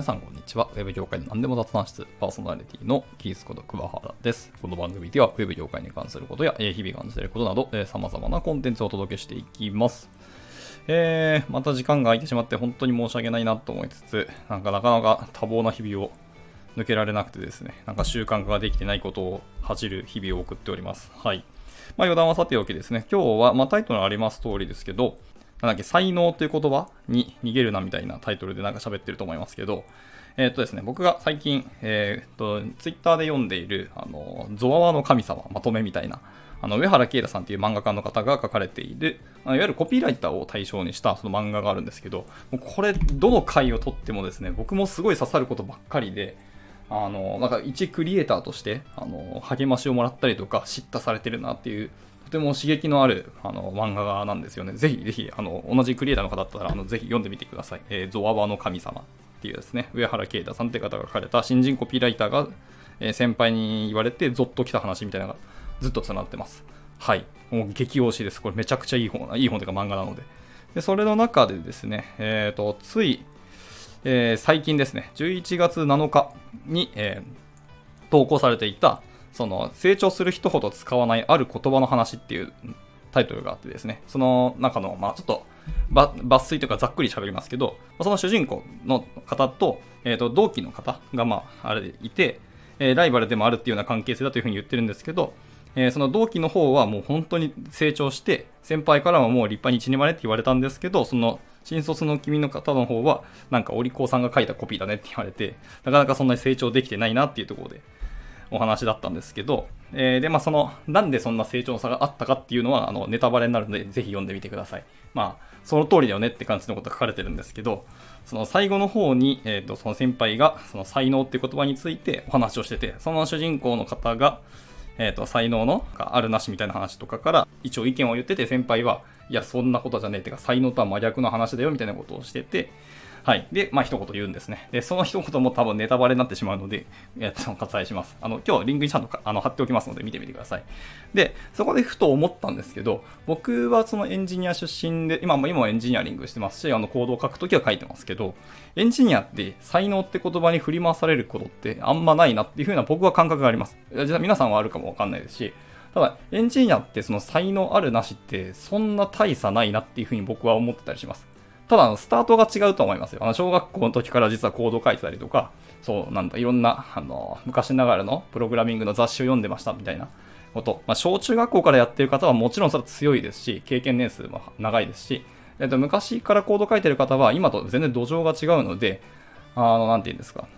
皆さんこんにちは。ウェブ業界の何でも雑談室パーソナリティのキースこと桑原です。この番組ではウェブ業界に関することや日々感じていることなど、え様々なコンテンツをお届けしていきます。えー、また時間が空いてしまって本当に申し訳ないなと思いつつ、なんかなかなか多忙な日々を抜けられなくてですね、なんか習慣化ができてないことを恥じる日々を送っております。はい。まあ余談はさておきですね、今日は、まあタイトルあります通りですけど、なんだっけ、才能という言葉に逃げるなみたいなタイトルでなんか喋ってると思いますけど、えーとですね、僕が最近、えーと、ツイッターで読んでいる、あの、ゾワワの神様、まとめみたいな、あの、上原啓太さんという漫画家の方が書かれている、いわゆるコピーライターを対象にしたその漫画があるんですけど、もうこれ、どの回をとってもですね、僕もすごい刺さることばっかりで、あの、なんか一クリエイターとして、あの、励ましをもらったりとか、叱咤されてるなっていう、とても刺激のあるあの漫画なんですよね。ぜひぜひ、あの、同じクリエイターの方だったら、あの、ぜひ読んでみてください。えーゾワワの神様っていうですね、上原啓太さんって方が書かれた新人コピーライターが、えー先輩に言われてゾッときた話みたいなのがずっとつながってます。はい。もう激推しです。これめちゃくちゃいい本、いい本というか漫画なので。で、それの中でですね、えっ、と、つい、えー最近ですね、11月7日に、えー投稿されていた、その成長する人ほど使わないある言葉の話っていうタイトルがあってですね、その中の、まあちょっと抜粋というかざっくり喋りますけど、その主人公の方と、えー、と同期の方が、まあ、あれでいて、えーライバルでもあるっていうような関係性だというふうに言ってるんですけど、えーその同期の方はもう本当に成長して、先輩からはもう立派に一人前って言われたんですけど、その新卒の君の方の方は、なんかお利口さんが書いたコピーだねって言われて、なかなかそんなに成長できてないなっていうところで、お話だったんですけど、えーで、まあ、その、なんでそんな成長の差があったかっていうのは、あの、ネタバレになるので、ぜひ読んでみてください。まあ、その通りだよねって感じのことが書かれてるんですけど、その最後の方に、えっ、と、その先輩が、その才能っていう言葉についてお話をしてて、その主人公の方が、えっ、と、才能のあるなしみたいな話とかから、一応意見を言ってて、先輩は、いや、そんなことじゃねえってか、才能とは真逆の話だよみたいなことをしてて、はい。で、まあ、一言言うんですね。で、その一言も多分ネタバレになってしまうので、えっと、割愛します。あの、今日リンクにちゃんとあの貼っておきますので見てみてください。で、そこでふと思ったんですけど、僕はそのエンジニア出身で、今も今もエンジニアリングしてますし、あの、コードを書くときは書いてますけど、エンジニアって才能って言葉に振り回されることってあんまないなっていうふうな僕は感覚があります。じゃ皆さんはあるかもわかんないですし、ただ、エンジニアってその才能あるなしってそんな大差ないなっていうふうに僕は思ってたりします。ただ、スタートが違うと思いますよ。あの、小学校の時から実はコード書いてたりとか、そう、なんだ、いろんな、あの、昔ながらのプログラミングの雑誌を読んでましたみたいなこと。まあ、小中学校からやってる方はもちろんそれは強いですし、経験年数も長いですし、えっと、昔からコード書いてる方は今と全然土壌が違うので、あの、なんて言うんですか。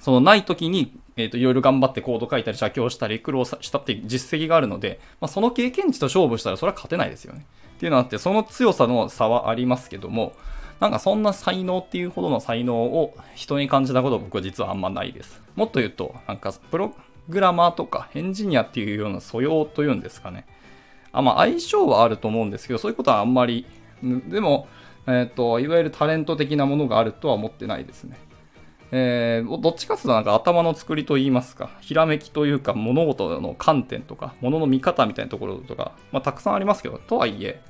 そのない時に、えっ、と、いろいろ頑張ってコード書いたり、写経したり、苦労したって実績があるので、まあ、その経験値と勝負したらそれは勝てないですよね。っていうのがあって、その強さの差はありますけども、なんかそんな才能っていうほどの才能を人に感じたことは僕は実はあんまないです。もっと言うと、なんかプログラマーとかエンジニアっていうような素養というんですかね。あまあ相性はあると思うんですけど、そういうことはあんまり、でも、えっ、と、いわゆるタレント的なものがあるとは思ってないですね。えーどっちかというとなんか頭の作りといいますか、ひらめきというか物事の観点とか、物の見方みたいなところとか、まあ、たくさんありますけど、とはいえ、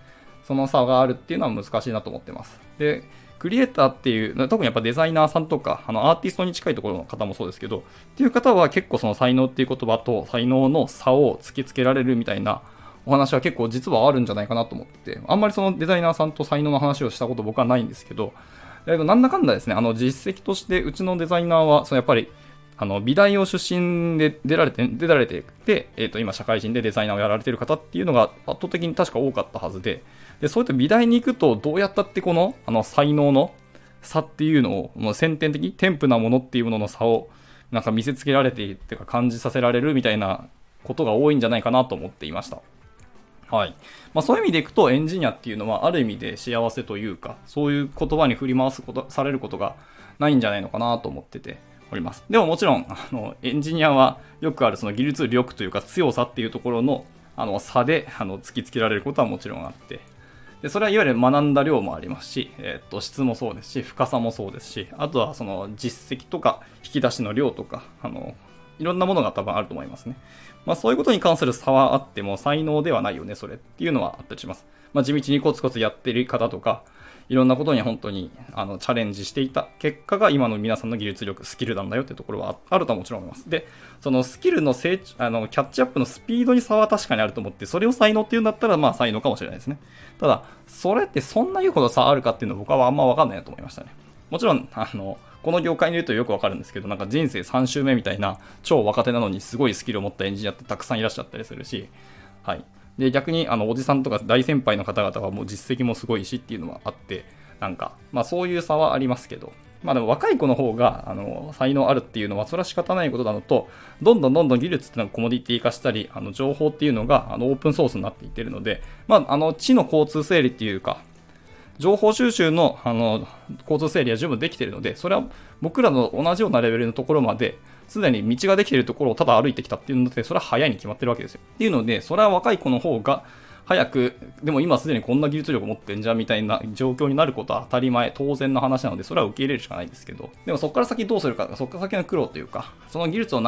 その差があるっていうのは難しいなと思ってます。で、クリエイターっていう、特にやっぱデザイナーさんとか、あのアーティストに近いところの方もそうですけど、っていう方は結構その才能っていう言葉と才能の差を突きつけられるみたいなお話は結構実はあるんじゃないかなと思ってて、あんまりそのデザイナーさんと才能の話をしたこと僕はないんですけど、えっとなんだかんだですね、あの実績としてうちのデザイナーは、そのやっぱりあの美大を出身で出られて出られてて、えっと今社会人でデザイナーをやられてる方っていうのが圧倒的に確か多かったはずで、でそういった美大に行くとどうやったってこのあの才能の差っていうのをもう先天的添付なものっていうものの差をなんか見せつけられていってか感じさせられるみたいなことが多いんじゃないかなと思っていました。はい。まあそういう意味でいくとエンジニアっていうのはある意味で幸せというか、そういう言葉に振り回すこと、されることがないんじゃないのかなと思ってております。でももちろん、あの、エンジニアはよくあるその技術力というか強さっていうところの、あの、差で、あの、突きつけられることはもちろんあって、で、それはいわゆる学んだ量もありますし、えーっと、質もそうですし、深さもそうですし、あとはその実績とか引き出しの量とか、あの、いろんなものが多分あると思いますね。まあそういうことに関する差はあっても才能ではないよね、それっていうのはあったりします。まあ地道にコツコツやってる方とか、いろんなことに本当にあのチャレンジしていた結果が今の皆さんの技術力、スキルなんだよってところはあるとはもちろん思います。で、そのスキルの成長あのキャッチアップのスピードに差は確かにあると思って、それを才能っていうんだったら、まあ才能かもしれないですね。ただ、それってそんな言うほど差あるかっていうのは僕はあんまわかんないなと思いましたね。もちろん、あの、この業界にいるとよくわかるんですけど、なんか人生3周目みたいな超若手なのにすごいスキルを持ったエンジニアってたくさんいらっしゃったりするし、はい。で、逆に、あの、おじさんとか大先輩の方々はもう実績もすごいしっていうのはあって、なんか、まあそういう差はありますけど、まあでも若い子の方が、あの、才能あるっていうのはそれは仕方ないことなのと、どんどんどんどん技術っていうのがコモディティ化したり、あの、情報っていうのが、あの、オープンソースになっていってるので、まあ、あの、地の交通整理っていうか、情報収集のあの交通整理は十分できているので、それは僕らの同じようなレベルのところまで、すでに道ができているところをただ歩いてきたっていうので、それは早いに決まってるわけですよ。っていうので、それは若い子の方が、早く、でも今すでにこんな技術力持ってんじゃんみたいな状況になることは当たり前、当然の話なので、それは受け入れるしかないんですけど、でもそこから先どうするか、そこから先の苦労というか、その技術を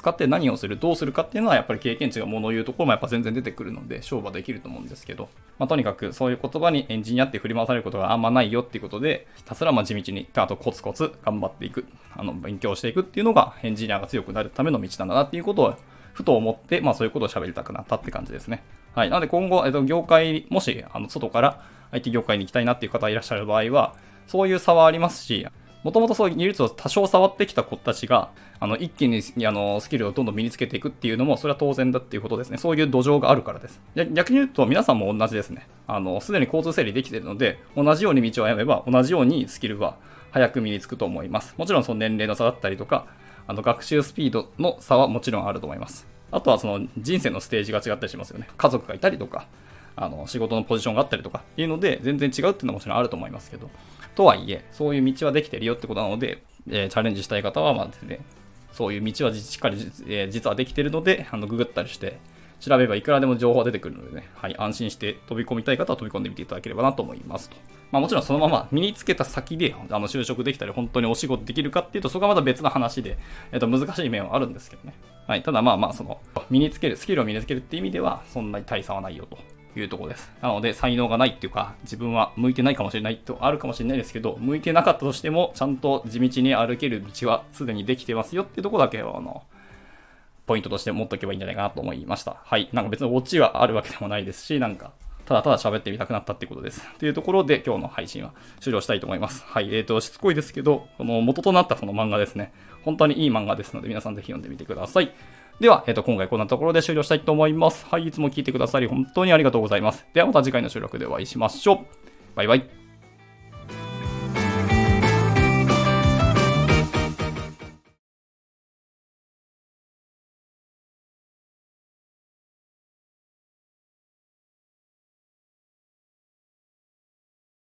使って何をする、どうするかっていうのはやっぱり経験値が物を言うところもやっぱ全然出てくるので、勝負はできると思うんですけど、まあ、とにかくそういう言葉にエンジニアって振り回されることがあんまないよっていうことで、ひたすらま地道に、あとコツコツ頑張っていく、あの、勉強していくっていうのがエンジニアが強くなるための道なんだなっていうことをふと思って、まあそういうことを喋りたくなったって感じですね。はい。なので今後、えっと、業界、もし、あの、外から IT 業界に行きたいなっていう方いらっしゃる場合は、そういう差はありますし、もともとそういう技術を多少触ってきた子たちが、あの、一気にあのスキルをどんどん身につけていくっていうのも、それは当然だっていうことですね。そういう土壌があるからです。逆に言うと、皆さんも同じですね。あの、すでに交通整理できているので、同じように道を歩めば、同じようにスキルは早く身につくと思います。もちろんその年齢の差だったりとか、あの、学習スピードの差はもちろんあると思います。あとはその人生のステージが違ったりしますよね。家族がいたりとか、あの仕事のポジションがあったりとかっていうので、全然違うっていうのはもちろんあると思いますけど、とはいえ、そういう道はできてるよってことなので、えー、チャレンジしたい方は、まあですね、そういう道はしっかり、えー、実はできてるので、あのググったりして、調べればいくらでも情報が出てくるのでね、はい、安心して飛び込みたい方は飛び込んでみていただければなと思いますと。まあもちろんそのまま身につけた先であの就職できたり本当にお仕事できるかっていうとそこはまた別の話で、えっと難しい面はあるんですけどね。はい、ただまあまあその身につける、スキルを身につけるっていう意味ではそんなに大差はないよと。いうところです。なので、才能がないっていうか、自分は向いてないかもしれないとあるかもしれないですけど、向いてなかったとしても、ちゃんと地道に歩ける道はすでにできてますよっていうところだけは、あの、ポイントとして持っとけばいいんじゃないかなと思いました。はい。なんか別にオチはあるわけでもないですし、なんか、ただただ喋ってみたくなったってことです。というところで今日の配信は終了したいと思います。はい。えっ、ー、と、しつこいですけど、この元となったその漫画ですね。本当にいい漫画ですので皆さんぜひ読んでみてください。では、えっ、ー、と、今回こんなところで終了したいと思います。はい。いつも聞いてくださり本当にありがとうございます。ではまた次回の収録でお会いしましょう。バイバイ。